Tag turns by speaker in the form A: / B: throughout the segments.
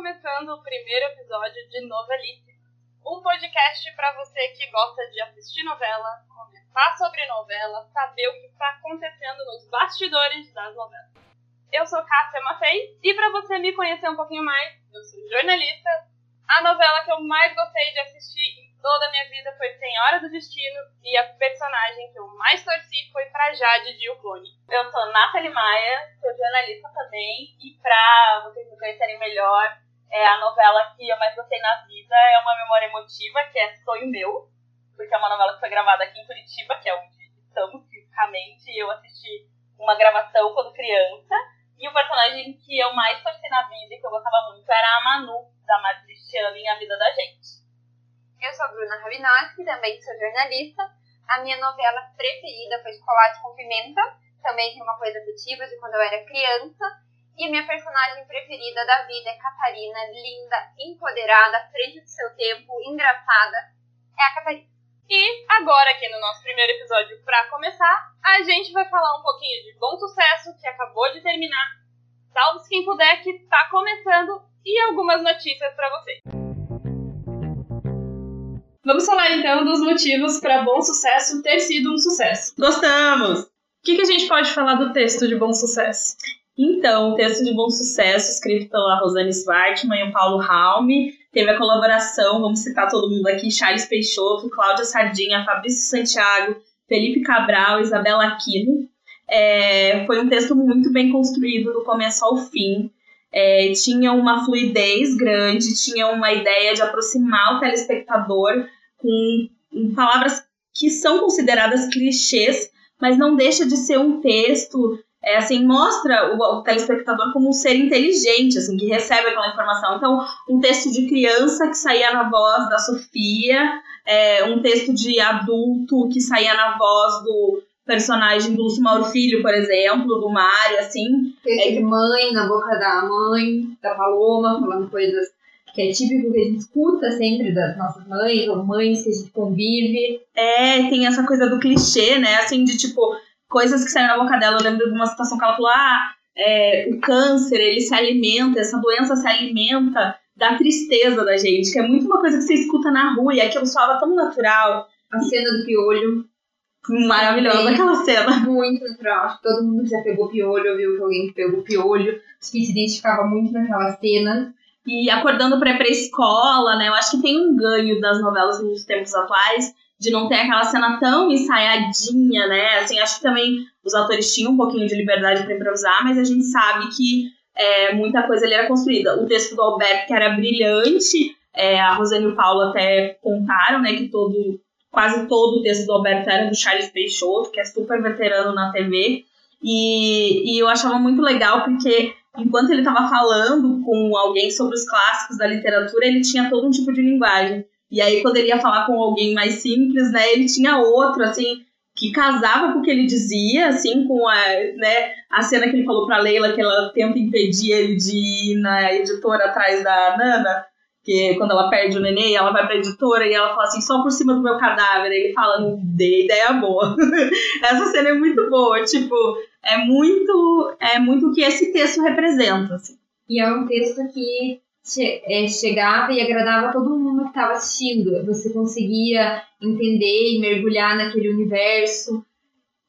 A: começando o primeiro episódio de Novelice, um podcast para você que gosta de assistir novela, comentar sobre novela, saber o que está acontecendo nos bastidores das novelas. Eu sou Cássia Matei e para você me conhecer um pouquinho mais, eu sou jornalista. A novela que eu mais gostei de assistir em toda a minha vida foi Senhora do Destino e a personagem que eu mais torci foi para Jade de O Clone. Eu sou Nathalie Maia, sou jornalista também e para vocês me conhecerem melhor, é a novela que eu mais gostei na vida é uma memória emotiva, que é Sonho Meu, porque é uma novela que foi gravada aqui em Curitiba, que é onde estamos fisicamente, e eu assisti uma gravação quando criança. E o personagem que eu mais torci na vida e que eu gostava muito era a Manu, da Madre Cristiana em A Vida da Gente.
B: Eu sou a Bruna Rabinowski, também sou jornalista. A minha novela preferida foi Chocolate com Pimenta, também tem uma coisa afetiva de quando eu era criança. E minha personagem preferida da vida é Catarina, linda, empoderada, à frente do seu tempo, engraçada. É a Catarina.
A: E agora, aqui no nosso primeiro episódio, para começar, a gente vai falar um pouquinho de Bom Sucesso, que acabou de terminar, Salve Quem Puder, que tá começando, e algumas notícias para vocês. Vamos falar então dos motivos para Bom Sucesso ter sido um sucesso.
C: Gostamos!
A: O que, que a gente pode falar do texto de Bom Sucesso?
C: Então, o texto de bom sucesso, escrito pela Rosane Svartman e o Paulo Raume, teve a colaboração, vamos citar todo mundo aqui, Charles Peixoto, Cláudia Sardinha, Fabrício Santiago, Felipe Cabral, Isabela Aquino. É, foi um texto muito bem construído do começo ao fim. É, tinha uma fluidez grande, tinha uma ideia de aproximar o telespectador com palavras que são consideradas clichês, mas não deixa de ser um texto é, assim, mostra o, o, telespectador como um ser inteligente, assim, que recebe aquela informação. Então, um texto de criança que saía na voz da Sofia, é, um texto de adulto que saía na voz do personagem do Lúcio Mauro Filho, por exemplo, do Mário, assim.
B: Texto é, de mãe, na boca da mãe, da Paloma, falando coisas que é típico que a gente escuta sempre das nossas mães, ou mães que a gente convive.
C: É, tem essa coisa do clichê, né, assim, de tipo coisas que saíram na boca dela. Eu lembro de uma situação que ela falou: ah, é, o câncer, ele se alimenta, essa doença se alimenta da tristeza da gente, que é muito uma coisa que você escuta na rua e aquilo soava tão natural.
B: A cena do piolho.
C: Maravilhosa é, aquela cena.
B: Muito natural. Acho que todo mundo já pegou piolho, viu que alguém que pegou piolho. Acho que se identificava muito naquela cena.
C: E acordando para ir pra escola, né? Eu acho que tem um ganho das novelas nos tempos atuais de não ter aquela cena tão ensaiadinha, né? Assim, acho que também os atores tinham um pouquinho de liberdade para improvisar, mas a gente sabe que é, muita coisa ali era construída. O texto do Alberto, que era brilhante, é, a Rosane e o Paulo até contaram, né, que todo, quase todo o texto do Alberto era do Charles Peixoto, que é super veterano na TV. E, e eu achava muito legal porque enquanto ele estava falando com alguém sobre os clássicos da literatura, ele tinha todo um tipo de linguagem. E aí, quando ele ia falar com alguém mais simples, né, ele tinha outro, assim, que casava com o que ele dizia, assim, com a, né, a cena que ele falou pra Leila, que ela tenta impedir ele de ir na editora atrás da Nana, que quando ela perde o neném, ela vai pra editora e ela fala assim, só por cima do meu cadáver. Ele fala, não dei ideia boa. Essa cena é muito boa, tipo, é muito, é muito o que esse texto representa, assim.
B: E é um texto que che é, chegava e agradava todo mundo que estava assistindo. Você conseguia entender e mergulhar naquele universo.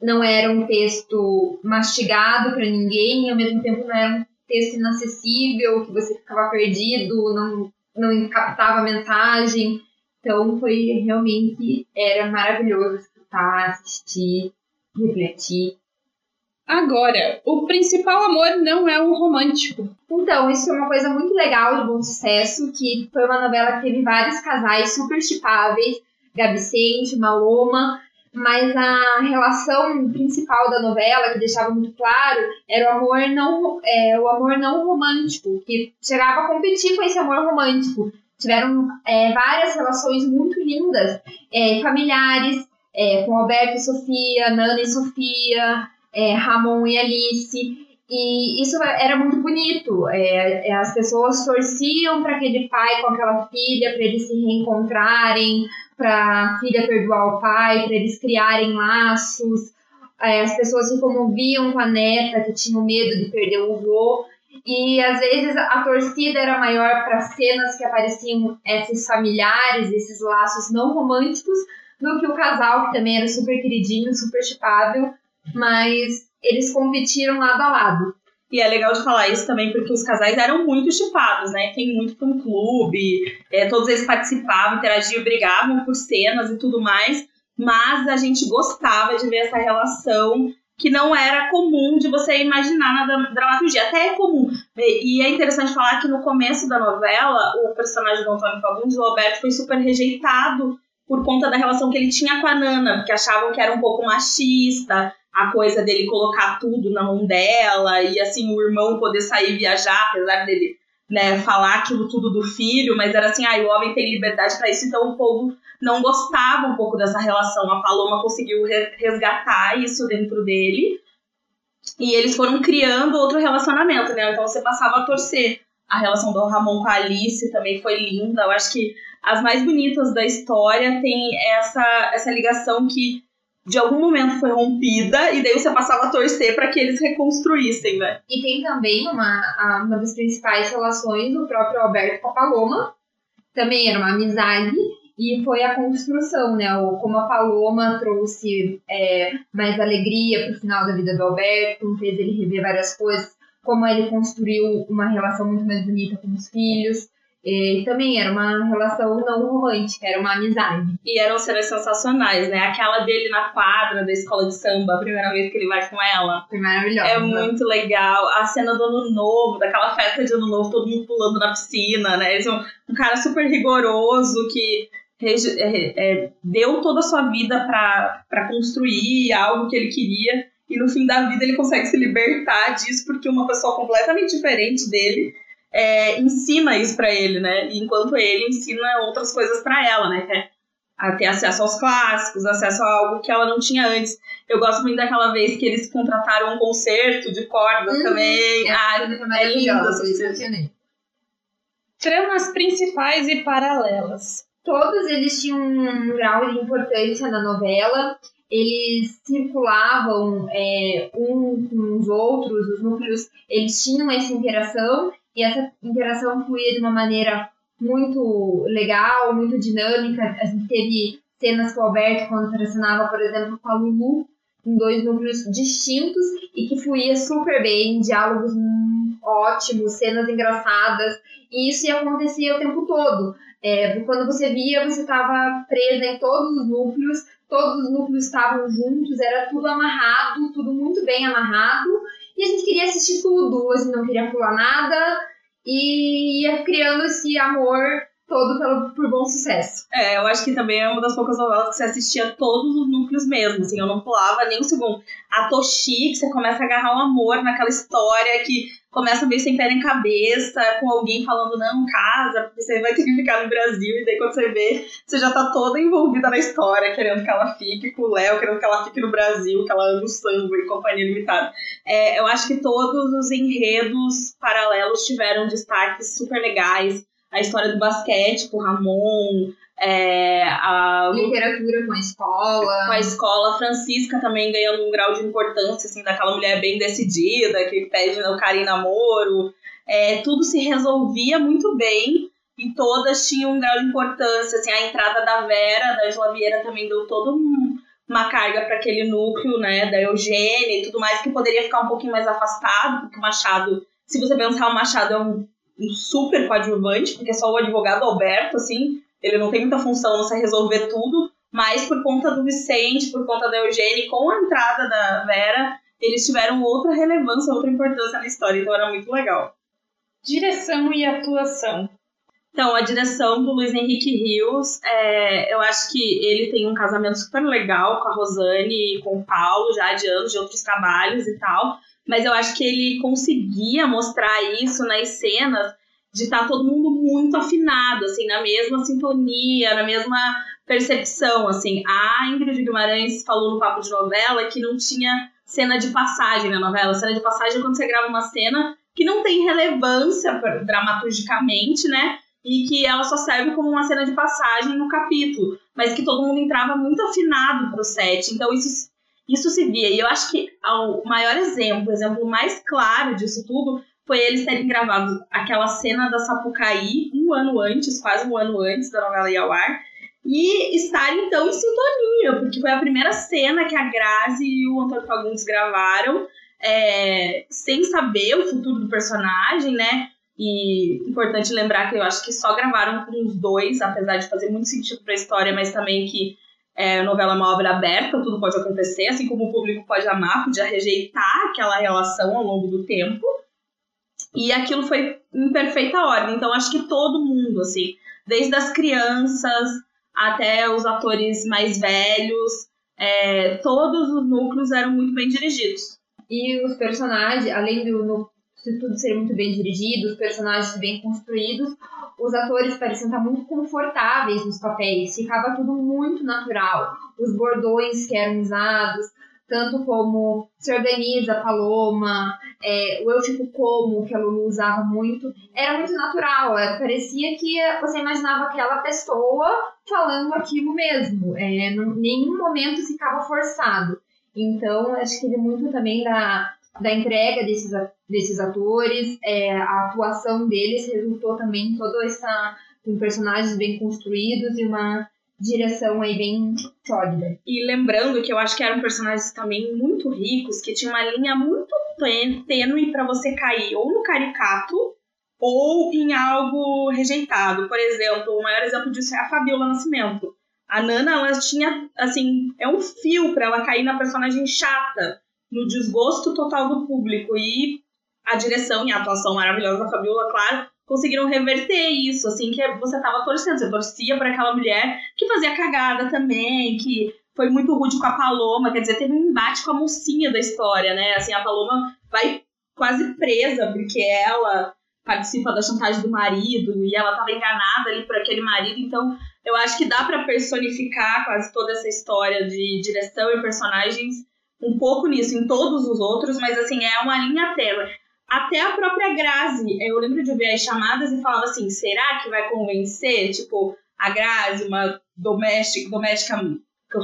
B: Não era um texto mastigado para ninguém, e ao mesmo tempo não era um texto inacessível, que você ficava perdido, não, não captava a mensagem. Então foi realmente era maravilhoso escutar, assistir, refletir.
A: Agora, o principal amor não é o romântico.
B: Então, isso foi uma coisa muito legal de Bom Sucesso, que foi uma novela que teve vários casais super chipáveis, Gabi Sente, Maloma, mas a relação principal da novela, que deixava muito claro, era o amor não, é, o amor não romântico, que chegava a competir com esse amor romântico. Tiveram é, várias relações muito lindas, é, familiares, é, com Alberto e Sofia, Nana e Sofia, é, Ramon e Alice. E isso era muito bonito. É, é as pessoas torciam para aquele pai com aquela filha, para eles se reencontrarem, para a filha perdoar o pai, para eles criarem laços. É, as pessoas se comoviam com a neta, que tinham medo de perder o avô. E às vezes a torcida era maior para cenas que apareciam esses familiares, esses laços não românticos, do que o casal, que também era super queridinho, super chipável, mas eles competiram lado a lado.
C: E é legal de falar isso também porque os casais eram muito chipados, né? Tem muito fã clube, é, todos eles participavam, interagiam, brigavam por cenas e tudo mais, mas a gente gostava de ver essa relação que não era comum de você imaginar na dramaturgia. Até é comum. E é interessante falar que no começo da novela, o personagem do Antônio Fagundes, o Roberto, foi super rejeitado por conta da relação que ele tinha com a Nana, porque achavam que era um pouco machista, a coisa dele colocar tudo na mão dela, e assim, o irmão poder sair viajar, apesar dele né, falar aquilo tudo do filho, mas era assim, ah, o homem tem liberdade para isso, então o povo não gostava um pouco dessa relação. A Paloma conseguiu resgatar isso dentro dele. E eles foram criando outro relacionamento, né? Então você passava a torcer. A relação do Ramon com a Alice também foi linda. Eu acho que as mais bonitas da história tem essa, essa ligação que de algum momento foi rompida e daí você passava a torcer para que eles reconstruíssem, né?
B: E tem também uma, uma das principais relações do próprio Alberto com a Paloma. Também era uma amizade e foi a construção, né? O, como a Paloma trouxe é, mais alegria para o final da vida do Alberto, fez ele rever várias coisas, como ele construiu uma relação muito mais bonita com os filhos. E também era uma relação não romântica, era uma amizade.
C: E eram cenas sensacionais, né? Aquela dele na quadra da escola de samba, a primeira vez que ele vai com ela.
B: Foi maravilhosa.
C: É muito legal. A cena do ano novo, daquela festa de ano novo, todo mundo pulando na piscina, né? Ele é um, um cara super rigoroso que é, é, deu toda a sua vida para construir algo que ele queria. E no fim da vida ele consegue se libertar disso porque uma pessoa completamente diferente dele é, ensina isso para ele, né? Enquanto ele ensina outras coisas para ela, né? Que é a ter acesso aos clássicos, acesso a algo que ela não tinha antes. Eu gosto muito daquela vez que eles contrataram um concerto de cordas uhum. também.
B: É, ah, é lindo essa
A: Tramas principais e paralelas.
B: Todos eles tinham um grau de importância na novela. Eles circulavam é, um com os outros, os núcleos, eles tinham essa interação e essa interação fluía de uma maneira muito legal, muito dinâmica. A gente teve cenas com o Alberto quando relacionava, por exemplo, com a Lulu, em dois núcleos distintos e que fluía super bem, diálogos ótimos, cenas engraçadas, e isso acontecia o tempo todo. É, quando você via, você estava presa em todos os núcleos, todos os núcleos estavam juntos, era tudo amarrado, tudo muito bem amarrado, e a gente queria assistir tudo, a gente não queria pular nada, e ia criando esse amor todo pelo, por bom sucesso.
C: É, eu acho que também é uma das poucas novelas que você assistia todos os núcleos mesmo, assim, eu não pulava nem um segundo. A Toshi, que você começa a agarrar o amor naquela história que começa meio sem pé nem cabeça, com alguém falando, não, casa, porque você vai ter que ficar no Brasil, e daí quando você vê, você já tá toda envolvida na história, querendo que ela fique com o Léo, querendo que ela fique no Brasil, que ela ame o samba e companhia limitada. É, eu acho que todos os enredos paralelos tiveram destaques super legais. A história do basquete com o Ramon, é, a
B: literatura com a escola.
C: Com a escola. Francisca também ganhando um grau de importância, assim, daquela mulher bem decidida, que pede o cara em namoro. É, tudo se resolvia muito bem e todas tinham um grau de importância. Assim, a entrada da Vera, da Isla Vieira, também deu toda um, uma carga para aquele núcleo, né, da Eugênia e tudo mais, que poderia ficar um pouquinho mais afastado, porque o Machado, se você pensar, o Machado é um, um super coadjuvante, porque é só o advogado Alberto, assim, ele não tem muita função, não sei resolver tudo, mas por conta do Vicente, por conta da Eugênia, com a entrada da Vera, eles tiveram outra relevância, outra importância na história, então era muito legal.
A: Direção e atuação.
C: Então, a direção do Luiz Henrique Rios, é, eu acho que ele tem um casamento super legal com a Rosane e com o Paulo, já de anos, de outros trabalhos e tal, mas eu acho que ele conseguia mostrar isso nas cenas de estar tá todo mundo muito afinado, assim, na mesma sintonia, na mesma percepção, assim. A Ingrid Guimarães falou no papo de novela que não tinha cena de passagem na novela. Cena de passagem é quando você grava uma cena que não tem relevância dramaturgicamente, né? E que ela só serve como uma cena de passagem no capítulo, mas que todo mundo entrava muito afinado pro set. Então isso isso se via. E eu acho que o maior exemplo, o exemplo mais claro disso tudo foi eles terem gravado aquela cena da Sapucaí um ano antes, quase um ano antes da novela ir ao ar, e estar então em sintonia, porque foi a primeira cena que a Grazi e o Antônio Fagundes gravaram, é, sem saber o futuro do personagem, né? E importante lembrar que eu acho que só gravaram com os dois, apesar de fazer muito sentido para a história, mas também que é, novela é uma obra aberta, tudo pode acontecer, assim como o público pode amar, podia rejeitar aquela relação ao longo do tempo. E aquilo foi em perfeita ordem. Então acho que todo mundo, assim, desde as crianças até os atores mais velhos, é, todos os núcleos eram muito bem dirigidos.
B: E os personagens, além do de tudo ser muito bem dirigido, os personagens bem construídos, os atores pareciam estar muito confortáveis nos papéis, ficava tudo muito natural. Os bordões que eram usados, tanto como se organiza Paloma, é, o eu fico como, que a Lulu usava muito, era muito natural. É, parecia que você imaginava aquela pessoa falando aquilo mesmo. É, nenhum momento ficava forçado. Então, acho que teve muito também da, da entrega desses, desses atores, é, a atuação deles resultou também em toda essa. com personagens bem construídos e uma direção aí bem sólida.
C: E lembrando que eu acho que eram personagens também muito ricos, que tinha uma linha muito tênue para você cair ou no caricato ou em algo rejeitado. Por exemplo, o maior exemplo disso é a Fabiola Nascimento. A Nana, ela tinha, assim, é um fio para ela cair na personagem chata, no desgosto total do público. E a direção e a atuação maravilhosa da Fabiola, claro, conseguiram reverter isso, assim, que você tava torcendo, você torcia para aquela mulher que fazia cagada também, que foi muito rude com a Paloma, quer dizer, teve um embate com a mocinha da história, né? Assim, a Paloma vai quase presa porque ela participa da chantagem do marido e ela tava enganada ali por aquele marido, então eu acho que dá para personificar quase toda essa história de direção e personagens um pouco nisso, em todos os outros, mas assim, é uma linha tela. Até a própria Grazi, eu lembro de ver as chamadas e falava assim: será que vai convencer? Tipo, a Grazi, uma doméstica, doméstica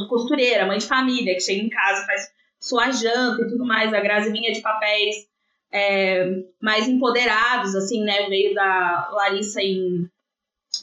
C: costureira, mãe de família, que chega em casa, faz sua janta e tudo mais. A Grazi vinha de papéis é, mais empoderados, assim, né? Veio da Larissa em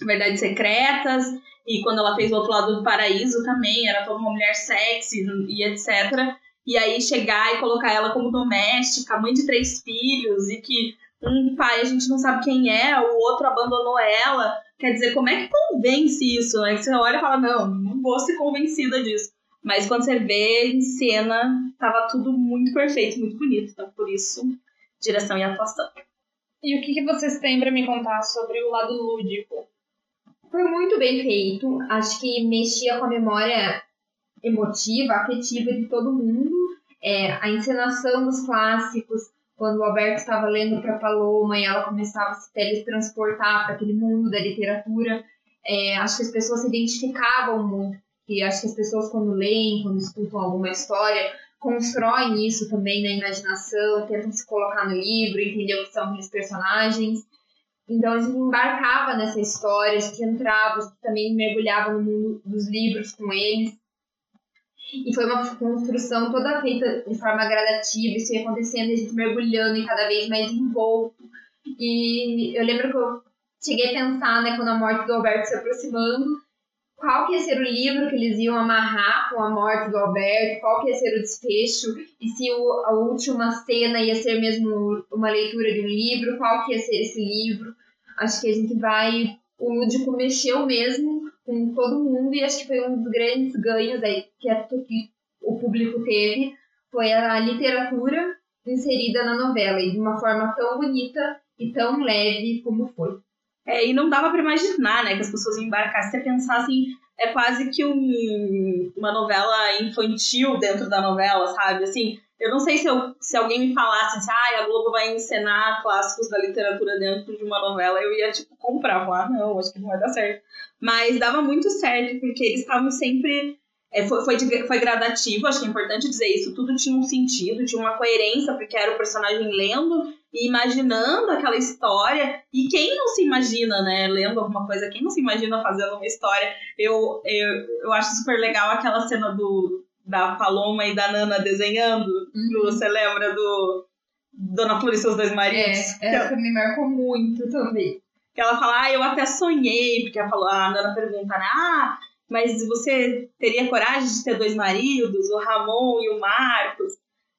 C: Verdades Secretas, e quando ela fez o outro lado do paraíso também, era toda uma mulher sexy e etc. E aí chegar e colocar ela como doméstica, mãe de três filhos, e que um pai a gente não sabe quem é, o outro abandonou ela. Quer dizer, como é que convence isso, né? Que você olha e fala, não, não vou ser convencida disso. Mas quando você vê em cena, tava tudo muito perfeito, muito bonito. Então, por isso, direção e atuação.
A: E o que, que vocês têm para me contar sobre o lado lúdico?
B: Foi muito bem feito. Acho que mexia com a memória emotiva, afetiva de todo mundo. É, a encenação dos clássicos, quando o Alberto estava lendo para Paloma e ela começava a se teletransportar para aquele mundo da literatura, é, acho que as pessoas se identificavam muito. E acho que as pessoas, quando leem, quando escutam alguma história, constroem isso também na imaginação, tentam se colocar no livro, entender o que são aqueles personagens. Então a gente embarcava nessa história, a gente entrava, a gente também mergulhava no mundo dos livros com eles. E foi uma construção toda feita de forma gradativa, isso ia acontecendo, a gente mergulhando em cada vez mais envolto. E eu lembro que eu cheguei a pensar, né, quando a morte do Alberto se aproximando, qual que ia ser o livro que eles iam amarrar com a morte do Alberto, qual que ia ser o desfecho, e se o, a última cena ia ser mesmo uma leitura de um livro, qual que ia ser esse livro. Acho que a gente vai... O lúdico mexeu mesmo com todo mundo e acho que foi um dos grandes ganhos aí que, que o público teve foi a literatura inserida na novela e de uma forma tão bonita e tão leve como foi.
C: É, e não dava para imaginar, né, que as pessoas embarcassem Você pensar assim, é quase que um, uma novela infantil dentro da novela, sabe? Assim, eu não sei se, eu, se alguém me falasse assim, ah, a Globo vai encenar clássicos da literatura dentro de uma novela, eu ia, tipo, comprar. Ah, não, acho que não vai dar certo. Mas dava muito certo, porque eles estavam sempre. É, foi, foi, foi gradativo, acho que é importante dizer isso. Tudo tinha um sentido, tinha uma coerência, porque era o personagem lendo e imaginando aquela história. E quem não se imagina, né, lendo alguma coisa, quem não se imagina fazendo uma história? Eu, eu, eu acho super legal aquela cena do, da Paloma e da Nana desenhando. Uhum. Você lembra do,
D: Dona Flor e seus dois maridos.
B: É, essa me marcou muito também.
D: Que ela fala, ah, eu até sonhei, porque ela falou, a Nana pergunta, né? Ah, mas você teria coragem de ter dois maridos, o Ramon e o Marcos?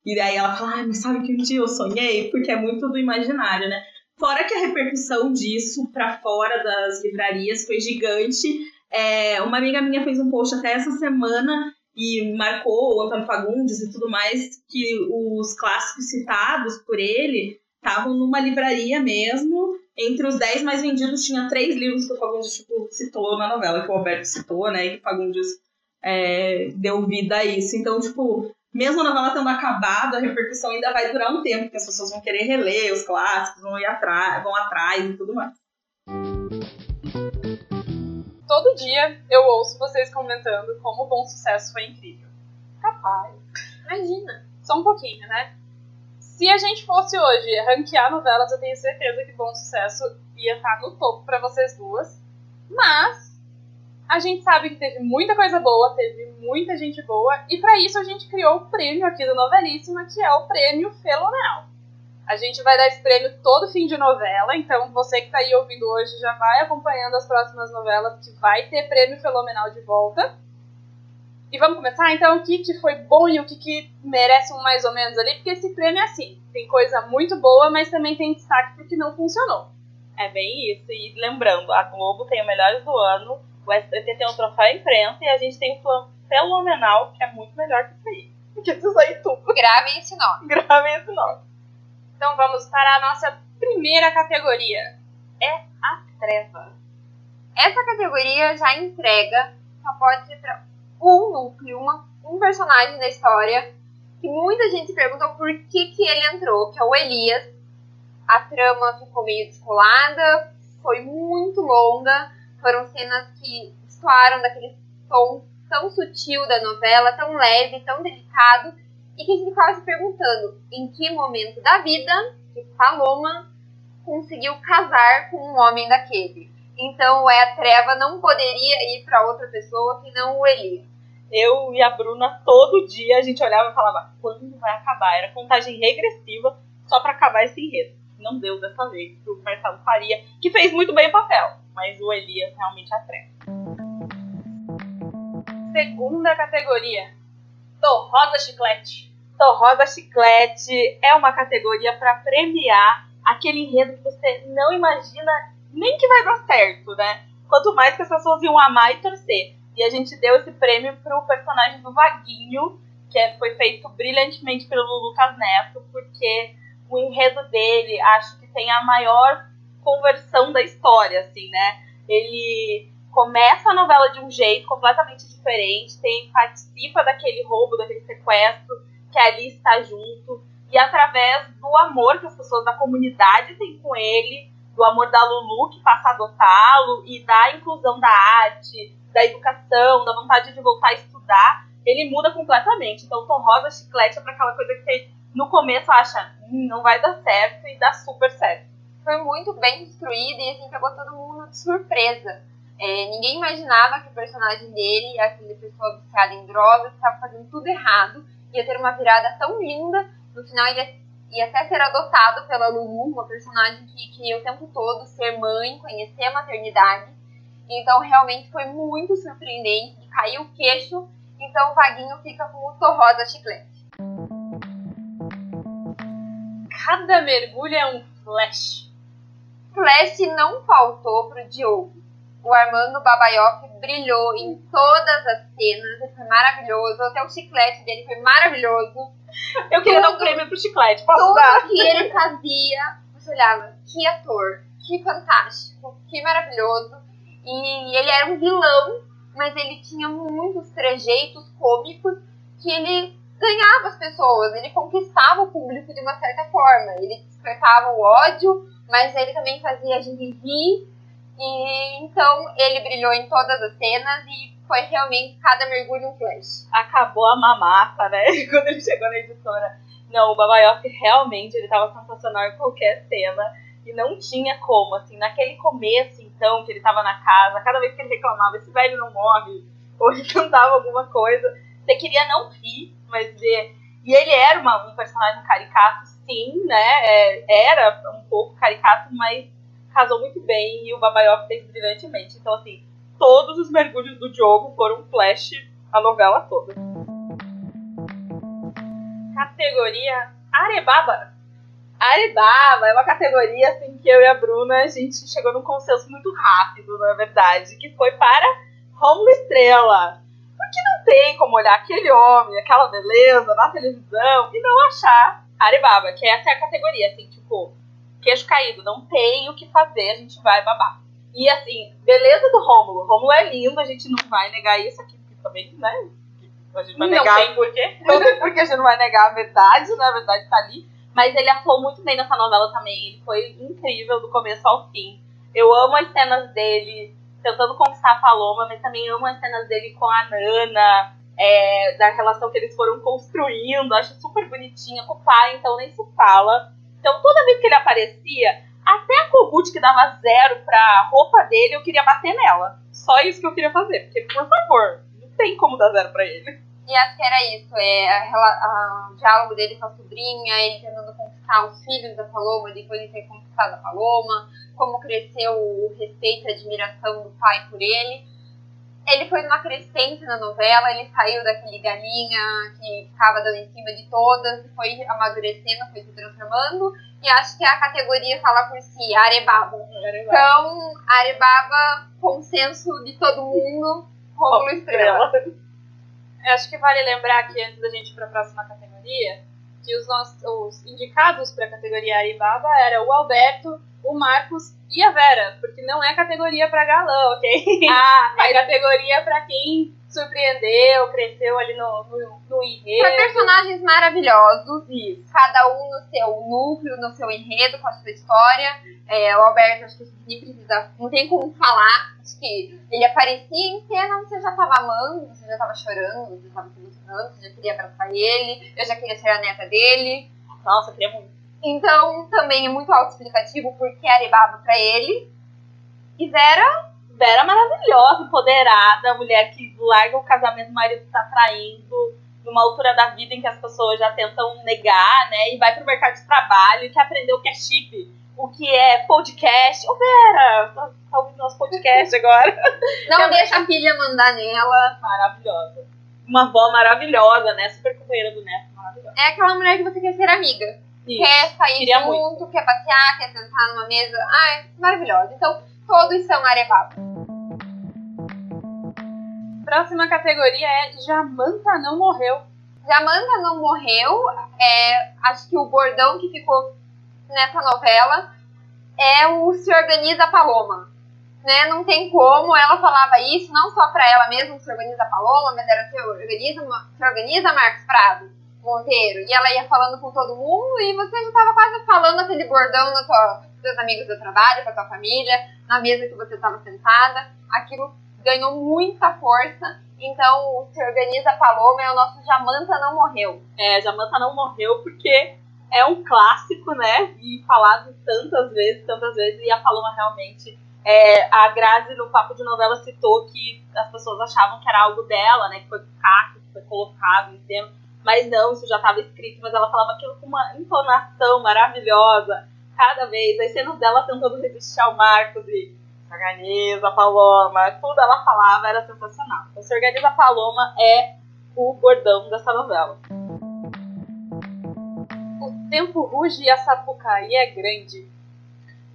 D: E daí ela fala, ah, mas sabe que um dia eu sonhei? Porque é muito do imaginário, né? Fora que a repercussão disso para fora das livrarias foi gigante. É, uma amiga minha fez um post até essa semana e marcou o Antônio Fagundes e tudo mais, que os clássicos citados por ele estavam numa livraria mesmo. Entre os 10 mais vendidos tinha três livros que o Fagundes tipo, citou na novela, que o Alberto citou, né? E que o Fagundes é, deu vida a isso. Então, tipo, mesmo a novela tendo acabado, a repercussão ainda vai durar um tempo, porque as pessoas vão querer reler os clássicos, vão ir atrás, vão atrás e tudo mais.
A: Todo dia eu ouço vocês comentando como o bom sucesso foi incrível. Capaz. Imagina. Só um pouquinho, né? Se a gente fosse hoje ranquear novelas, eu tenho certeza que Bom Sucesso ia estar no topo para vocês duas. Mas a gente sabe que teve muita coisa boa, teve muita gente boa, e para isso a gente criou o prêmio aqui do Novelíssima, que é o prêmio Felomenal. A gente vai dar esse prêmio todo fim de novela, então você que está aí ouvindo hoje já vai acompanhando as próximas novelas, que vai ter prêmio Felomenal de volta. E vamos começar então o que, que foi bom e o que, que merece um mais ou menos ali, porque esse prêmio é assim: tem coisa muito boa, mas também tem destaque porque não funcionou.
C: É bem isso. E lembrando, a Globo tem o Melhores do Ano, o SBT tem um troféu imprensa e a gente tem um fenomenal que é muito melhor que isso aí.
A: Que isso aí tudo.
B: Gravem esse nome.
C: Gravem esse nome.
A: Então vamos para a nossa primeira categoria. É a treva.
B: Essa categoria já entrega, só pode ser para um núcleo, uma, um personagem da história que muita gente se pergunta por que, que ele entrou, que é o Elias. A trama ficou meio descolada, foi muito longa, foram cenas que soaram daquele tom tão sutil da novela, tão leve, tão delicado, e que a gente ficava se perguntando em que momento da vida que Paloma conseguiu casar com um homem daquele. Então, é a treva não poderia ir para outra pessoa que não o Eli.
C: Eu e a Bruna, todo dia, a gente olhava e falava: quando vai acabar? Era contagem regressiva só para acabar esse enredo. Não deu dessa vez pro Marcelo Faria, que fez muito bem o papel, mas o Elias realmente a treva.
A: Segunda categoria: Torrosa Chiclete.
C: Torrosa Chiclete é uma categoria para premiar aquele enredo que você não imagina nem que vai dar certo, né? Quanto mais que as pessoas iam amar e torcer. E a gente deu esse prêmio pro personagem do Vaguinho, que é, foi feito brilhantemente pelo Lucas Neto, porque o enredo dele acho que tem a maior conversão da história, assim, né? Ele começa a novela de um jeito completamente diferente, tem participa daquele roubo, daquele sequestro, que ali está junto, e através do amor que as pessoas da comunidade têm com ele, do amor da Lulu, que passa a adotá-lo, e da inclusão da arte, da educação, da vontade de voltar a estudar, ele muda completamente. Então, Tom Rosa Chiclete é para aquela coisa que você no começo acha, hum, não vai dar certo, e dá super certo.
B: Foi muito bem construído e assim pegou todo mundo de surpresa. É, ninguém imaginava que o personagem dele, aquele pessoa viciada em drogas, estava fazendo tudo errado, ia ter uma virada tão linda. No final, ele ia até ser adotado pela Lulu, uma personagem que queria o tempo todo ser mãe, conhecer a maternidade. Então, realmente foi muito surpreendente, caiu o queixo. Então, o Vaguinho fica com o Torrosa Chiclete.
A: Cada mergulho é um flash.
B: Flash não faltou pro Diogo. O Armando Babaioff brilhou em todas as cenas, ele foi maravilhoso. Até o chiclete dele foi maravilhoso.
C: Eu queria tudo, dar um prêmio pro chiclete, posso
B: tudo
C: dar?
B: que ele fazia, você olhava, que ator, que fantástico, que maravilhoso. E ele era um vilão, mas ele tinha muitos trejeitos cômicos que ele ganhava as pessoas, ele conquistava o público de uma certa forma. Ele despertava o ódio, mas ele também fazia a gente rir. E então ele brilhou em todas as cenas e foi realmente cada mergulho um flash.
C: Acabou a mamata, né? Quando ele chegou na editora. Não, o Babaioff realmente ele tava sensacional em qualquer cena e não tinha como, assim, naquele começo, então, que ele tava na casa, cada vez que ele reclamava, esse velho não morre, ou ele cantava alguma coisa, você queria não rir, mas ver. E ele era uma, um personagem caricato, sim, né? É, era um pouco caricato, mas casou muito bem e o Babaioff fez brilhantemente. Então, assim, todos os mergulhos do Diogo foram flash a novela toda.
A: Categoria Arebaba.
C: Arebaba é uma categoria assim que eu e a Bruna a gente chegou num consenso muito rápido, na verdade, que foi para Romulo Estrela. Porque não tem como olhar aquele homem, aquela beleza na televisão e não achar Arebaba, que essa é a categoria, assim, tipo, queixo caído, não tem o que fazer, a gente vai babar. E assim, beleza do Rômulo. Rômulo é lindo, a gente não vai negar isso aqui, porque também, né? A gente vai negar.
A: Não tem porquê.
C: Não tem porque a gente não vai negar a verdade, né? A verdade tá ali. Mas ele atuou muito bem nessa novela também. Ele foi incrível do começo ao fim. Eu amo as cenas dele tentando conquistar a Paloma, mas também amo as cenas dele com a Nana, é, da relação que eles foram construindo. Acho super bonitinha com o pai, então nem se fala. Então toda vez que ele aparecia, até a Kogut que dava zero pra roupa dele, eu queria bater nela. Só isso que eu queria fazer. Porque, por favor, não tem como dar zero pra ele.
B: E acho que era isso, é, a, a, o diálogo dele com a sobrinha, ele tentando conquistar os filhos da Paloma, depois de ter conquistado a Paloma, como cresceu o respeito e a admiração do pai por ele. Ele foi numa crescente na novela, ele saiu daquele galinha que ficava dando em cima de todas, foi amadurecendo, foi se transformando, e acho que a categoria fala por si, Arebaba. Então, Arebaba, consenso de todo mundo, Rômulo Estrela.
A: Eu acho que vale lembrar aqui, antes da gente ir para a próxima categoria, que os, nossos, os indicados para a categoria Aribaba eram o Alberto, o Marcos e a Vera, porque não é categoria para galã, ok?
C: Ah,
A: é categoria para quem surpreendeu, cresceu ali no, no, no enredo.
B: Pra personagens maravilhosos,
C: Isso.
B: cada um no seu núcleo, no seu enredo, com a sua história. É, o Alberto, acho que nem precisa, não tem como falar. Acho que ele aparecia em cena, você já tava amando, você já tava chorando, você já tava se emocionando, você já queria abraçar ele, eu já queria ser a neta dele.
C: Nossa, eu queria muito.
B: Então, também é muito autoexplicativo porque Aribaba pra ele. E Vera,
C: Vera maravilhosa, empoderada, mulher que larga o casamento, o marido tá traindo, numa altura da vida em que as pessoas já tentam negar, né? E vai pro mercado de trabalho e quer aprender o que é chip, o que é podcast. Ô, Vera, tá, tá ouvindo nosso podcast agora?
B: não deixa a filha mandar nela.
C: Maravilhosa. Uma avó maravilhosa, né? Super companheira do neto, maravilhosa.
B: É aquela mulher que você quer ser amiga.
C: Isso.
B: quer sair
C: queria
B: junto, quer passear, quer sentar numa mesa. Ai, maravilhosa. Então, todos são Arebaba.
A: Próxima categoria é Jamanta não morreu.
B: Jamanta não morreu. É, acho que o bordão que ficou nessa novela é o Se Organiza Paloma. Né? Não tem como, ela falava isso, não só pra ela mesma, Se Organiza Paloma, mas era Se Organiza, se organiza Marcos Prado Monteiro. E ela ia falando com todo mundo e você já tava quase falando aquele bordão na tua, seus amigos do trabalho, com a tua família, na mesa que você estava sentada. Aquilo ganhou muita força. Então, o Se Organiza Paloma é o nosso Jamanta Não Morreu.
C: É, Jamanta não morreu porque é um clássico, né? E falado tantas vezes, tantas vezes, e a Paloma realmente. É, a Grazi, no papo de novela, citou que as pessoas achavam que era algo dela, né? Que foi caco, que foi colocado em cena. Mas não, isso já estava escrito, mas ela falava aquilo com uma entonação maravilhosa. Cada vez, as cenas dela tentando resistir ao Marcos e organiza, Paloma, tudo ela falava era sensacional. Então, se organiza, Paloma é o bordão dessa novela.
A: O tempo ruge e a Sapucaí é grande.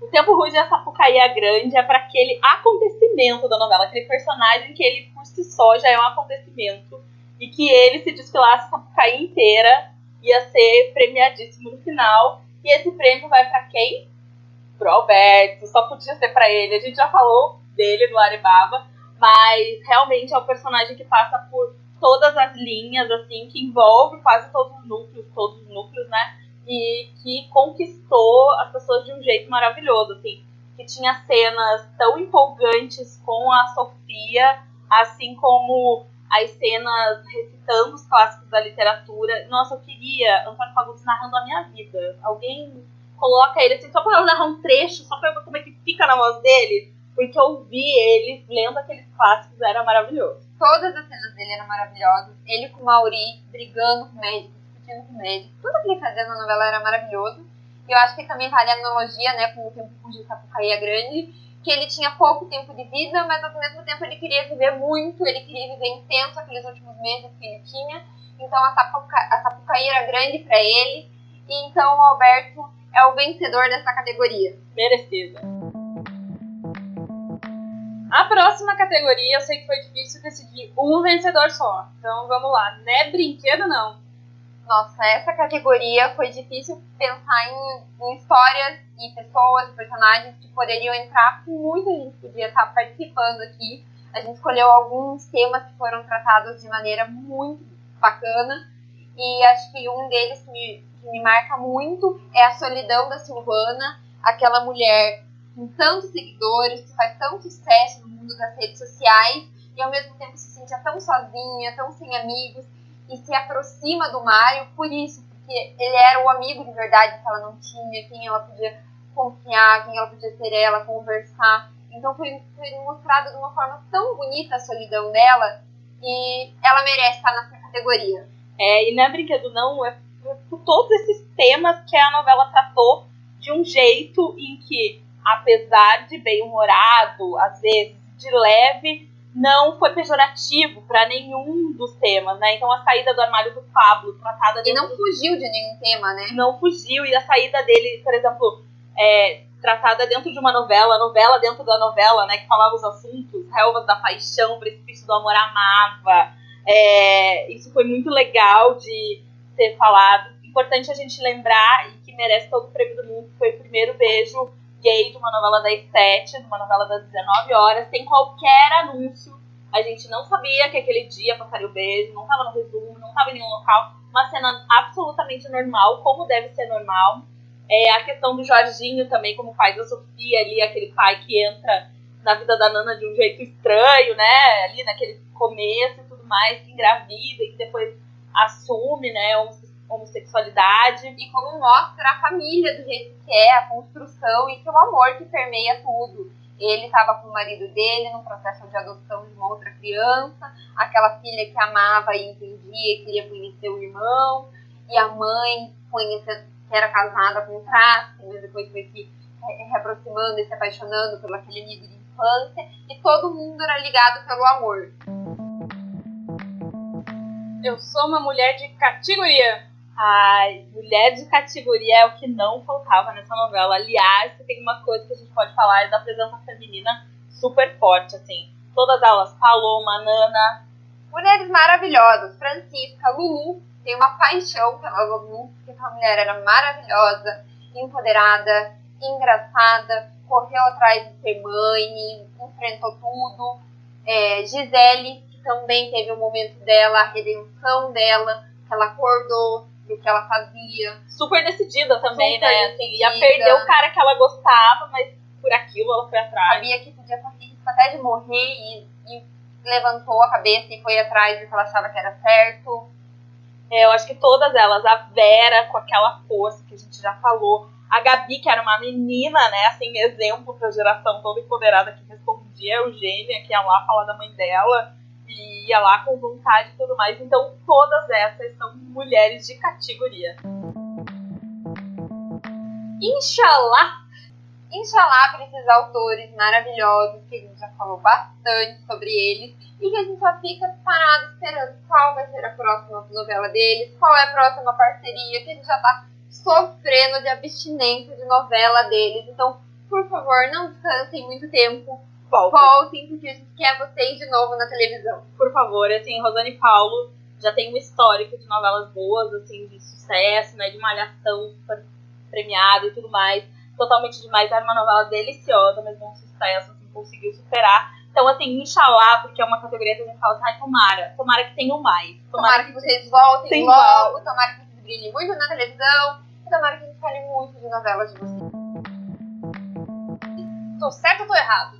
C: O tempo ruge e a Sapucaí é grande é para aquele acontecimento da novela, aquele personagem que ele por si só já é um acontecimento e que ele se desfilasse a Sapucaí inteira ia ser premiadíssimo no final. E esse prêmio vai para quem? Pro Alberto, só podia ser para ele. A gente já falou dele no Aribaba, mas realmente é o personagem que passa por todas as linhas, assim, que envolve quase todos os núcleos, todos os núcleos, né? E que conquistou as pessoas de um jeito maravilhoso, assim. Que tinha cenas tão empolgantes com a Sofia, assim como as cenas recitando os clássicos da literatura. Nossa, eu queria Antônio Fagundes narrando a minha vida. Alguém coloca ele assim, só pra eu narrar um trecho, só pra eu ver como é que fica na voz dele. Porque ouvir ele lendo aqueles clássicos era maravilhoso.
B: Todas as cenas dele eram maravilhosas. Ele com o Mauri brigando com o médico, discutindo instinto médico. Tudo que ele fazia na novela era maravilhoso. E eu acho que também vale a analogia, né, com o tempo de Sapucaí é grande, que ele tinha pouco tempo de vida, mas ao mesmo tempo ele queria viver muito, ele queria viver intenso aqueles últimos meses que ele tinha. Então a, Sapuca, era grande para ele. E então o Alberto é o vencedor dessa categoria.
C: Merecida.
A: A próxima categoria, eu sei que foi difícil decidir um vencedor só. Então vamos lá. Né brinquedo não.
B: Nossa, essa categoria foi difícil pensar em, em histórias e pessoas, personagens que poderiam entrar, muita gente podia estar participando aqui. A gente escolheu alguns temas que foram tratados de maneira muito bacana. E acho que um deles que me, que me marca muito é a solidão da Silvana, aquela mulher com tantos seguidores, que faz tanto sucesso no mundo das redes sociais e ao mesmo tempo se sentia tão sozinha, tão sem amigos e se aproxima do Mário por isso, porque ele era o amigo de verdade que ela não tinha, quem ela podia confiar, quem ela podia ser ela, conversar. Então foi, foi mostrado de uma forma tão bonita a solidão dela e ela merece estar nessa categoria.
C: É, e não é brinquedo não, é por todos esses temas que a novela tratou de um jeito em que apesar de bem-humorado, às vezes de leve, não foi pejorativo para nenhum dos temas, né? Então a saída do armário do Pablo, tratada
B: E não do... fugiu de nenhum tema, né?
C: Não fugiu, e a saída dele, por exemplo, é, tratada dentro de uma novela, novela dentro da novela, né? Que falava os assuntos, Relvas da Paixão, Precipício do Amor Amava. É, isso foi muito legal de ser falado. Importante a gente lembrar, e que merece todo o prêmio do mundo, foi o primeiro beijo gay de uma novela das 7, de uma novela das 19 horas, sem qualquer anúncio. A gente não sabia que aquele dia passaria o beijo, não estava no resumo, não estava em nenhum local. Uma cena absolutamente normal, como deve ser normal. É, a questão do Jorginho também, como faz a Sofia ali, aquele pai que entra na vida da Nana de um jeito estranho, né? Ali naquele começo e tudo mais, que engravida e que depois assume, né? Homossexualidade.
B: E como mostra a família do jeito que é, a construção e que o amor que permeia tudo. Ele estava com o marido dele no processo de adoção de uma outra criança, aquela filha que amava e entendia e queria conhecer o irmão, e a mãe conhecendo, que era casada com o tráfico, mas depois foi se reaproximando e se apaixonando pelo aquele amigo de infância, e todo mundo era ligado pelo amor.
A: Eu sou uma mulher de categoria.
C: Ai, mulher de categoria é o que não faltava nessa novela. Aliás, tem uma coisa que a gente pode falar é da presença feminina super forte, assim. Todas elas, Paloma, Nana.
B: Mulheres maravilhosas. Francisca, Lulu, tem uma paixão pela Lulu, porque essa mulher era maravilhosa, empoderada, engraçada, correu atrás de ser mãe, enfrentou tudo. É, Gisele, que também teve o um momento dela, a redenção dela, que ela acordou, do que ela fazia.
C: Super decidida também, Super né? Assim, ia perder o cara que ela gostava, mas por aquilo ela foi atrás.
B: Sabia que podia conseguir até de morrer e, e levantou a cabeça e foi atrás do que ela achava que era certo.
C: É, eu acho que todas elas, a Vera com aquela força que a gente já falou, a Gabi, que era uma menina, né, assim, exemplo pra geração toda empoderada que respondia, a Eugênia, que ia lá falar da mãe dela, ia lá com vontade e tudo mais. Então, todas essas são mulheres de categoria.
B: Inxalá! Inxalá para esses autores maravilhosos, que a gente já falou bastante sobre eles, e que a gente só fica parado esperando qual vai ser a próxima novela deles, qual é a próxima parceria, que a gente já tá sofrendo de abstinência de novela deles. Então, por favor, não descansem muito tempo
C: voltem.
B: Voltem, porque a gente quer vocês de novo na televisão.
C: Por favor, assim, Rosane Paulo já tem um histórico de novelas boas, assim, de sucesso, né, de malhação super premiada e tudo mais. Totalmente demais, era uma novela deliciosa, mas um sucesso, assim, conseguiu superar. Então, assim, Inxalá, porque é uma categoria que a gente fala assim, ai, tomara, tomara que tenham mais.
B: Tomara, tomara que vocês voltem Tem logo, tomara que vocês brilhem muito na televisão, e tomara que a gente fale muito de novelas de vocês.
A: Tô certo ou tô errado?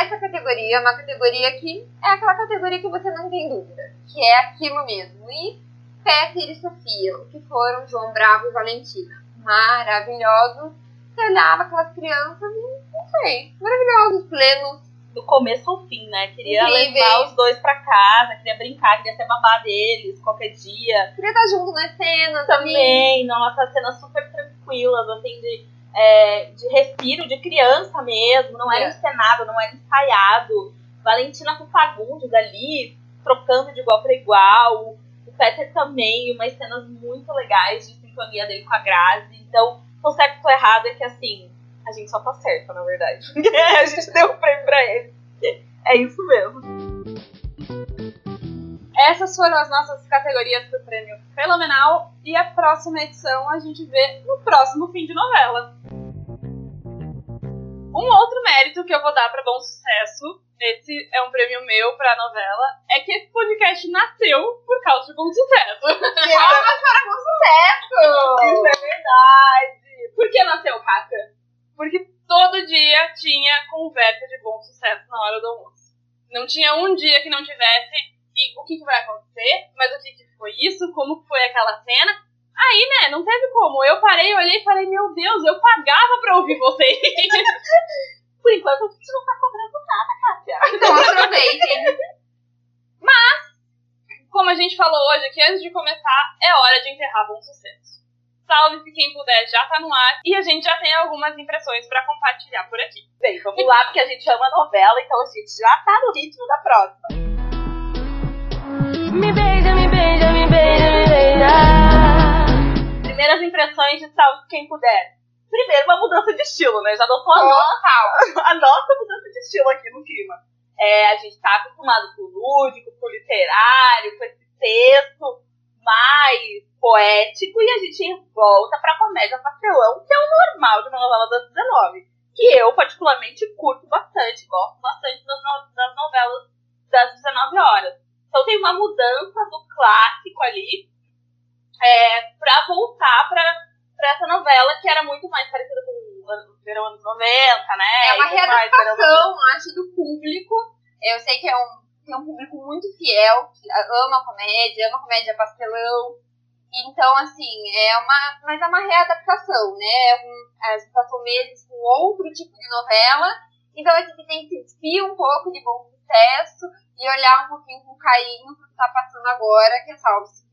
B: Essa categoria é uma categoria que é aquela categoria que você não tem dúvida, que é aquilo mesmo. E Peter e Sofia, que foram João Bravo e Valentina. Maravilhosos. Você olhava aquelas crianças e, não sei, maravilhosos, plenos,
C: do começo ao fim, né? Queria levar os dois pra casa, queria brincar, queria ser babá deles qualquer dia.
B: Queria estar junto nas cenas
C: Também, nossa, cenas super tranquilas, assim, de, é, de respiro de criança mesmo, não era
B: É.
C: encenado, não era ensaiado. Valentina com Fagundes ali, trocando de igual para igual. O Peter também, umas cenas muito legais de sintonia dele com a Grazi. Então, tô certo errado é que assim, a gente só tá certa, na verdade. a gente deu o prêmio pra ele. É isso mesmo.
A: Essas foram as nossas categorias pro prêmio Fenomenal. E a próxima edição a gente vê no próximo fim de novela. Um outro mérito que eu vou dar pra Bom Sucesso, esse é um prêmio meu pra novela, é que esse podcast nasceu por causa de Bom Sucesso.
B: Palmas para bom sucesso!
C: Isso é verdade.
A: Por que nasceu, Kaka? Porque todo dia tinha conversa de bom sucesso na hora do almoço. Não tinha um dia que não tivesse e o que, que vai acontecer, mas o que, que foi isso, como foi aquela cena. Aí, né, não teve como. Eu parei, olhei e falei, meu Deus, eu pagava pra ouvir vocês.
C: Por enquanto a gente não tá cobrando nada, Kátia.
B: Então aproveitem.
A: Como a gente falou hoje aqui, antes de começar, é hora de enterrar bom sucesso. Salve-se quem puder, já tá no ar e a gente já tem algumas impressões pra compartilhar por aqui.
C: Bem, vamos lá, porque a gente ama novela, então a gente já tá no ritmo da próxima.
E: Me beija, me beija, me beija.
C: Primeiras impressões de Salve Quem Puder. Primeiro, uma mudança de estilo, né? Já notou a nossa, a nossa mudança de estilo aqui no clima. É, a gente tá acostumado com o lúdico, com o literário, com esse texto mais poético e a gente volta pra comédia pastelão, que é o normal de uma novela das 19. Que eu, particularmente, curto bastante, gosto bastante das, no- das novelas das 19 horas. Então tem uma mudança do clássico ali é, pra voltar pra essa novela que era muito mais parecida com o verão anos 90, né?
B: É uma readaptação, acho, do público. Eu sei que é um, tem um público muito fiel, que ama comédia, ama comédia pastelão. Então, assim, é uma. Mas é uma readaptação, né? É um, a gente passou meses com outro tipo de novela. Então a gente tem que se despir um pouco de bom sucesso e olhar um pouquinho com carinho pro que tá passando agora, que é salve.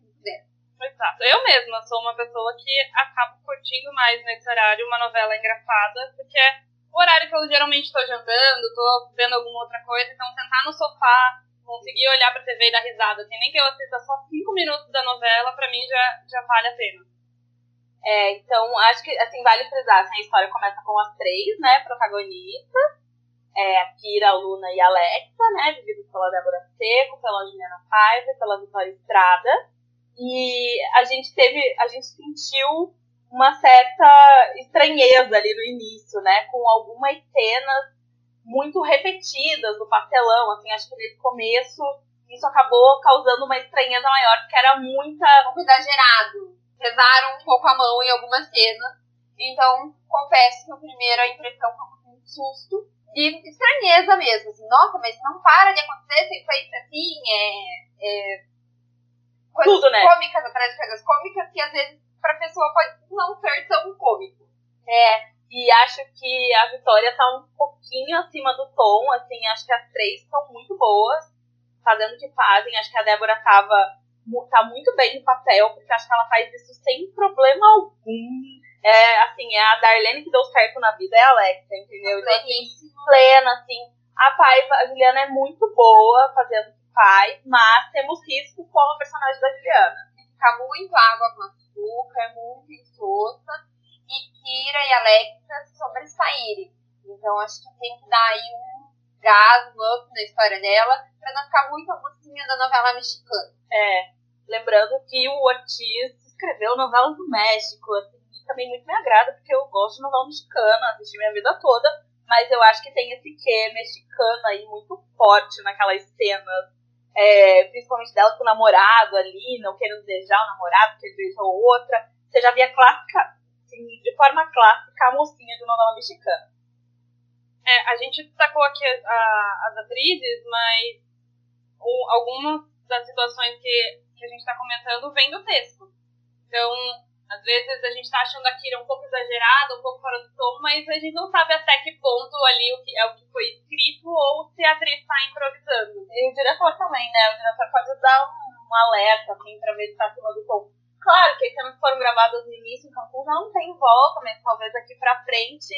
A: Exato. Eu mesma sou uma pessoa que acabo curtindo mais nesse horário uma novela engraçada, porque é o horário que eu geralmente estou jantando, tô vendo alguma outra coisa, então sentar no sofá, conseguir olhar pra TV e dar risada, sem nem que eu assista só cinco minutos da novela, pra mim já, já vale a pena.
C: É, então acho que assim, vale frisar, assim, a história começa com as três, né, protagonistas. É, a Kira, a Luna e a Alexa, né, vividos pela Débora Seco, pela Juliana Paiva, pela Vitória Estrada. E a gente teve, a gente sentiu uma certa estranheza ali no início, né, com algumas cenas muito repetidas do pastelão, assim, acho que nesse começo isso acabou causando uma estranheza maior, porque era muita
B: um exagerado. Pesaram um pouco a mão em algumas cenas. Então, confesso que a impressão foi um susto. De estranheza mesmo. Assim, Nossa, mas não para de acontecer, sempre foi assim. É, é, coisas
C: Tudo, né?
B: cômicas atrás de coisas cômicas que às vezes pra pessoa pode não ser tão cômico.
C: É, e acho que a Vitória tá um pouquinho acima do tom, assim, acho que as três são muito boas, fazendo o que fazem. Acho que a Débora tava, tá muito bem no papel, porque acho que ela faz isso sem problema algum. É, assim, é a Darlene que deu certo na vida, é a Alexa, entendeu? Então, assim, plena, assim. A Paiva, a Juliana é muito boa fazendo que faz, mas temos risco com a personagem da Juliana.
B: Ficar muito água com açúcar, muito insossa. E Kira e Alexa sobressaírem. Então acho que tem que dar aí um gás, um up na história dela, pra não ficar muito a mocinha da novela mexicana.
C: É, lembrando que o Ortiz escreveu novelas do México, assim, e também muito me agrada, porque eu gosto de novela mexicana, assisti minha vida toda, mas eu acho que tem esse quê mexicano aí muito forte naquelas cenas, é, principalmente dela com o namorado ali, não querendo beijar o namorado, porque beijou outra. Você já via clássica, assim, de forma clássica, a mocinha de novela mexicana.
A: É, a gente destacou aqui a- as atrizes, mas o- algumas das situações que, que a gente está comentando vem do texto. Então, Às vezes a gente tá achando a Kira um pouco exagerada, um pouco fora do tom, mas a gente não sabe até que ponto ali o que é o que foi escrito ou se a atriz tá improvisando.
C: E o diretor também, né? O diretor pode dar um, um alerta, assim, pra ver se tá acima do tom. Claro que as cenas foram gravadas no início, então não tem volta, mas talvez aqui pra frente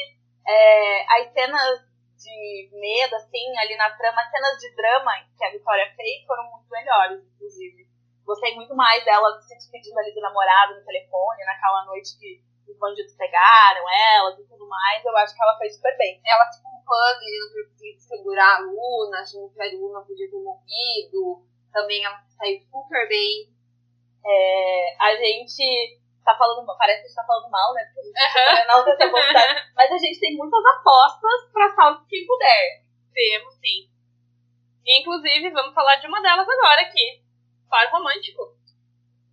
C: é, as cenas de medo, assim, ali na trama, as cenas de drama que a Vitória fez foram muito melhores, inclusive. Gostei muito mais dela se despedindo ali do namorado no telefone, naquela noite que os bandidos pegaram elas e tudo mais. Eu acho que ela fez super bem.
B: Ela se culpando e conseguido segurar a Luna, achando que a Luna podia ter morrido. Também ela saiu super bem.
C: É, a gente tá falando, parece que a gente tá falando mal, né? Porque a gente tá não ter mas a gente tem muitas apostas pra salve quem puder.
A: Temos, sim. Inclusive, vamos falar de uma delas agora aqui. Par romântico.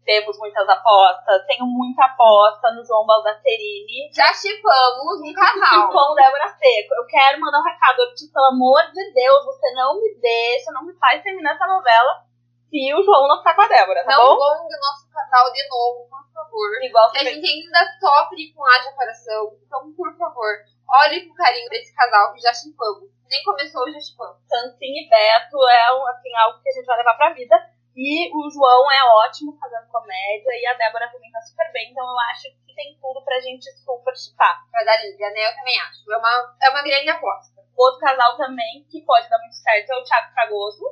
C: Temos muitas apostas, tenho muita aposta no João Baldacerini
B: Já chipamos um casal.
C: com Débora Seco. Eu quero mandar um recado, eu te, pelo amor de Deus, você não me deixa, não me faz terminar essa novela se o João não ficar com a Débora, tá
B: não
C: bom?
B: gongue o nosso casal de novo, por favor.
C: Igual
B: a gente ainda sofre com haja coração. Então, por favor, olhe com carinho desse casal que já chipamos. Nem começou, já chipamos.
C: Santinho e Beto é assim, algo que a gente vai levar pra vida. E o João é ótimo fazendo comédia e a Débora também tá super bem, então eu acho que tem tudo pra gente super chipar.
B: Pra dar liga, né? Eu também acho. É uma, é uma grande aposta.
C: Outro casal também que pode dar muito certo é o Thiago Fragoso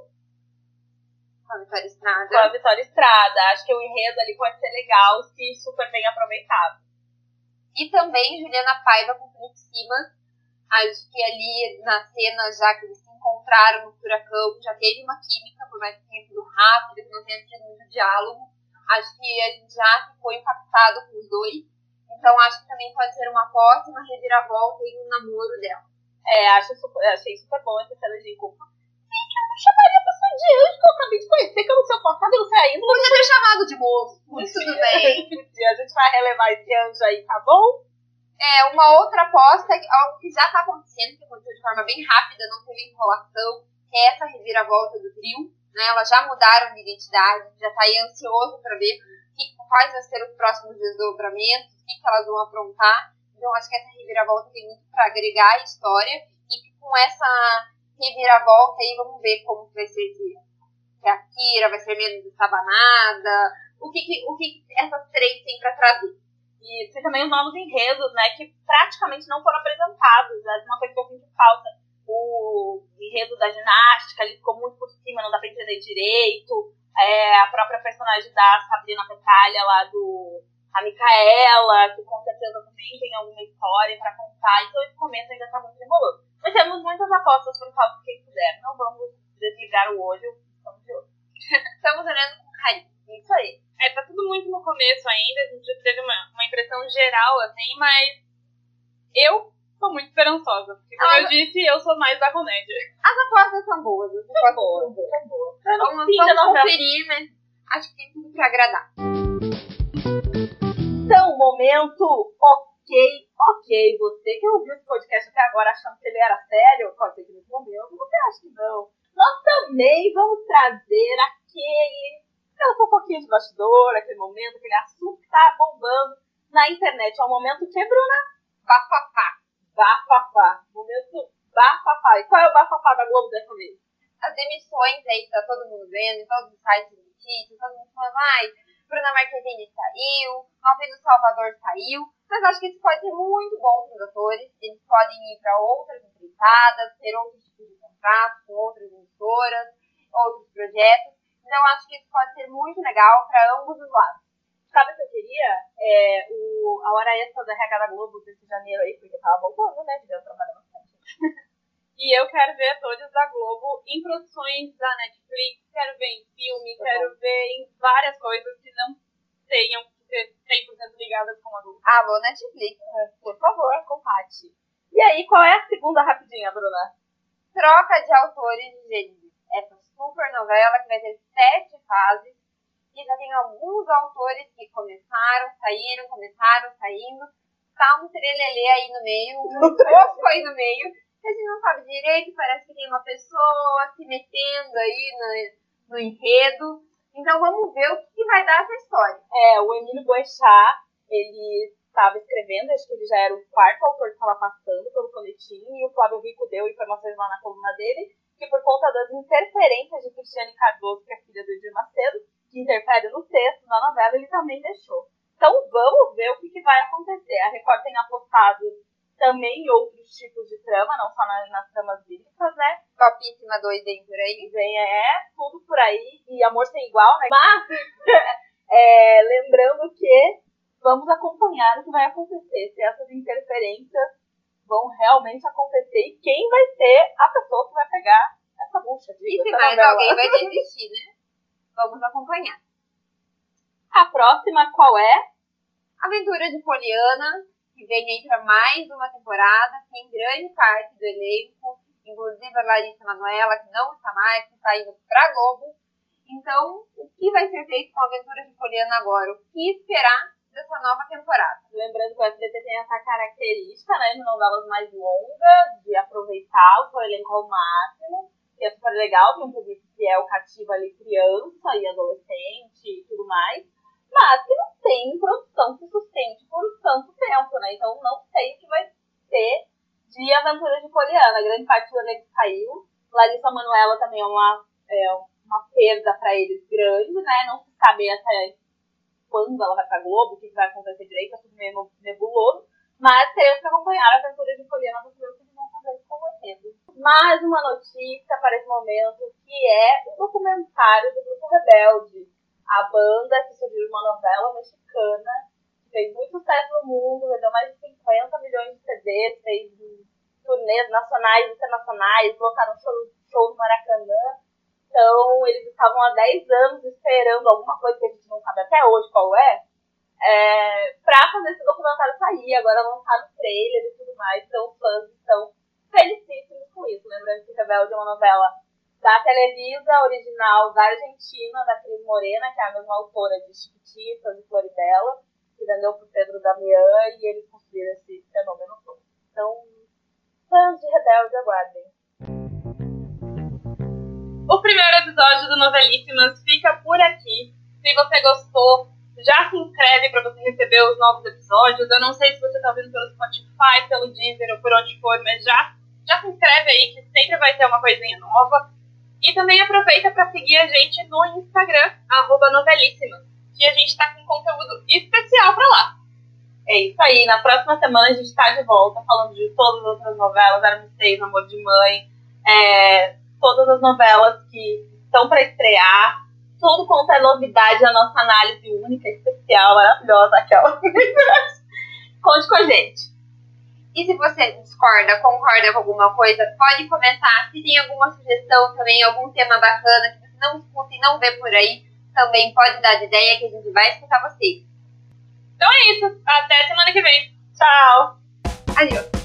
B: Com a Vitória
C: com a
B: Estrada.
C: Vitória Estrada. Acho que o enredo ali pode ser legal se super bem aproveitado.
B: E também Juliana Paiva com Felipe Simas. Acho que ali na cena, já que eles encontraram no furacão, já teve uma química, por mais que tenha sido rápido, que não tenha tido muito diálogo. Acho que a gente já ficou impactado com os dois. Então acho que também pode ser uma aposta, uma reviravolta e um namoro dela.
C: É, acho super, achei super bom essa cena de culpa. Sim, que eu não chamaria a pessoa de anjo que eu acabei de conhecer, que eu não sei o passado, eu não sei ainda.
B: Podia ter chamado de moço, mas tudo bem.
C: a gente vai relevar esse anjo aí, tá bom?
B: É, uma outra aposta, algo que já tá acontecendo, que aconteceu de forma bem rápida, não teve enrolação, que é essa reviravolta do trio. Né? Elas já mudaram de identidade, já tá aí ansioso para ver que, quais vão ser os próximos desdobramentos, o que, que elas vão aprontar. Então, acho que essa reviravolta tem muito para agregar a história. E que com essa reviravolta aí, vamos ver como que vai ser se, se a Kira vai ser menos estabanada, o que, que, o que essas três têm para trazer.
C: E tem também os novos enredos, né, que praticamente não foram apresentados. É uma coisa que eu sinto falta. O enredo da ginástica, ele ficou muito por cima, não dá pra entender direito. É, a própria personagem da Sabrina Petalha lá do a Micaela, que com certeza também tem alguma história pra contar. Então esse começo ainda tá muito demoroso. Mas temos muitas apostas por causa quem quiser. Não vamos desligar o olho, estamos de olho.
B: Estamos olhando com carinho.
C: Isso aí.
A: É, tá tudo muito no começo ainda, a gente já teve uma, uma impressão geral, assim, mas eu tô muito esperançosa. Porque, como
B: Ah,
A: eu disse, eu sou mais da comédia.
B: As apostas são boas, as apostas
C: boas,
B: são boas.
C: Tá boa.
B: Vamos,
C: Fim da
B: vamos conferir, mas acho que tem tudo pra agradar.
C: Então, momento ok, ok. Você que ouviu esse podcast até agora achando que ele era sério, pode ser que nesse momento você acha que não. Nós também vamos trazer aquele, aquela fofoquinha de bastidor, aquele momento, aquele assunto que tá bombando na internet. É o momento que, Bruna?
B: Bafafá.
C: Bafafá. Momento bafafá. E qual é o bafafá da Globo dessa vez?
B: As demissões aí que tá todo mundo vendo, em todos os sites de notícias, todo mundo falando, ai, Bruna Marquezine saiu, Alvino Salvador saiu, mas acho que isso pode ser muito bom para os atores, eles podem ir para outras empreitadas, ter outros tipos de contratos com outras emissoras, outros projetos, então acho que isso pode ser muito legal para ambos os lados.
C: Sabe o que eu queria? É, o, a hora extra da RH da Globo desse janeiro aí, porque tava bombando, né? Devia trabalhar bastante.
A: E eu quero ver atores da Globo em produções da Netflix, quero ver em filme,
C: Tá
A: quero ver em várias coisas que não tenham que ser 100% ligadas com a Globo.
B: Alô, Netflix.
C: Por favor, combate. E aí, qual é a segunda rapidinha, Bruna?
B: Troca de autores de Gênesis. Essa super novela que vai ter sete fases. E já tem alguns autores que começaram, saíram, começaram, saindo. Tá um trelelê aí no meio, um pouco aí no meio. Que a gente não sabe direito, parece que tem uma pessoa se metendo aí no, no enredo. Então vamos ver o que vai dar essa história.
C: É, o Emílio Boechat, ele estava escrevendo, acho que ele já era o quarto autor que estava passando pelo coletinho, e o Flávio Rico deu informações lá na coluna dele, que por conta das interferências de Cristiane Cardoso, que é filha do Edir Macedo, que interfere no texto, na novela, ele também deixou. Então vamos ver o que, que vai acontecer. A Record tem apostado também em outros tipos de trama, não só nas, nas tramas bíblicas, né?
B: Topíssima 2 vem por aí.
C: Vem, é, tudo por aí, e amor sem igual, né? Mas, é, lembrando que vamos acompanhar o que vai acontecer, se essas interferências vão realmente acontecer e quem vai ser a pessoa que vai pegar essa bucha.
B: E se mais novela. alguém vai desistir, né? Vamos acompanhar.
C: A próxima qual é?
B: Aventura de Poliana, que vem aí para mais uma temporada, tem grande parte do elenco, inclusive a Larissa Manoela, que não está mais, que está indo para Globo. Então, o que vai ser feito com a Aventura de Poliana agora? O que esperar dessa nova temporada?
C: Lembrando que o SBT tem essa característica, né, de novelas mais longas, de aproveitar o seu elenco ao máximo, que é super legal, tem um público que é o cativo ali criança e adolescente e tudo mais mas que não tem produção que sustente por tanto tempo, né? Então não sei o que vai ser de Aventura de Poliana. Grande parte do elenco saiu. Larissa Manuela também é uma, é uma perda para eles grande, né? Não se sabe até quando ela vai pra Globo, o que vai acontecer direito, é tudo meio nebuloso. Mas teremos que acompanhar a aventura de Poliana do que eles vão com. Mais uma notícia para esse momento, que é o documentário do Grupo Rebelde a banda que surgiu de uma novela mexicana, que fez muito sucesso no mundo, vendeu mais de 50 milhões de CDs, fez turnês nacionais e internacionais, colocaram show, show no Maracanã. Então, eles estavam há 10 anos esperando alguma coisa que a gente não sabe até hoje qual é, é pra fazer esse documentário sair. Agora lançaram o trailer e tudo mais. Então, os fãs estão felicíssimos com isso. Lembrando que Rebelde é uma novela da Televisa, original da Argentina, da Cris Morena, que é a mesma autora de Chiquititas e Floribela, que vendeu para o Pedro Damião e eles construíram esse fenômeno todo. Então, fãs de Rebelde, aguardem.
A: O primeiro episódio do Novelíssimas fica por aqui. Se você gostou, já se inscreve para você receber os novos episódios. Eu não sei se você está ouvindo pelo Spotify, pelo Deezer ou por onde for, mas já, já se inscreve aí que sempre vai ter uma coisinha nova. E também aproveita para seguir a gente no Instagram, novelíssima, que a gente está com conteúdo especial para lá.
C: É isso aí, na próxima semana a gente está de volta falando de todas as outras novelas, Arma 6, Amor de Mãe, é, todas as novelas que estão para estrear, tudo quanto é novidade, a nossa análise única, especial, maravilhosa, aquela. Conte com a gente.
B: E se você discorda, concorda com alguma coisa, pode comentar. Se tem alguma sugestão também, algum tema bacana que você não escuta e não vê por aí, também pode dar de ideia que a gente vai escutar você.
A: Então é isso. Até semana que vem. Tchau.
B: Adeus.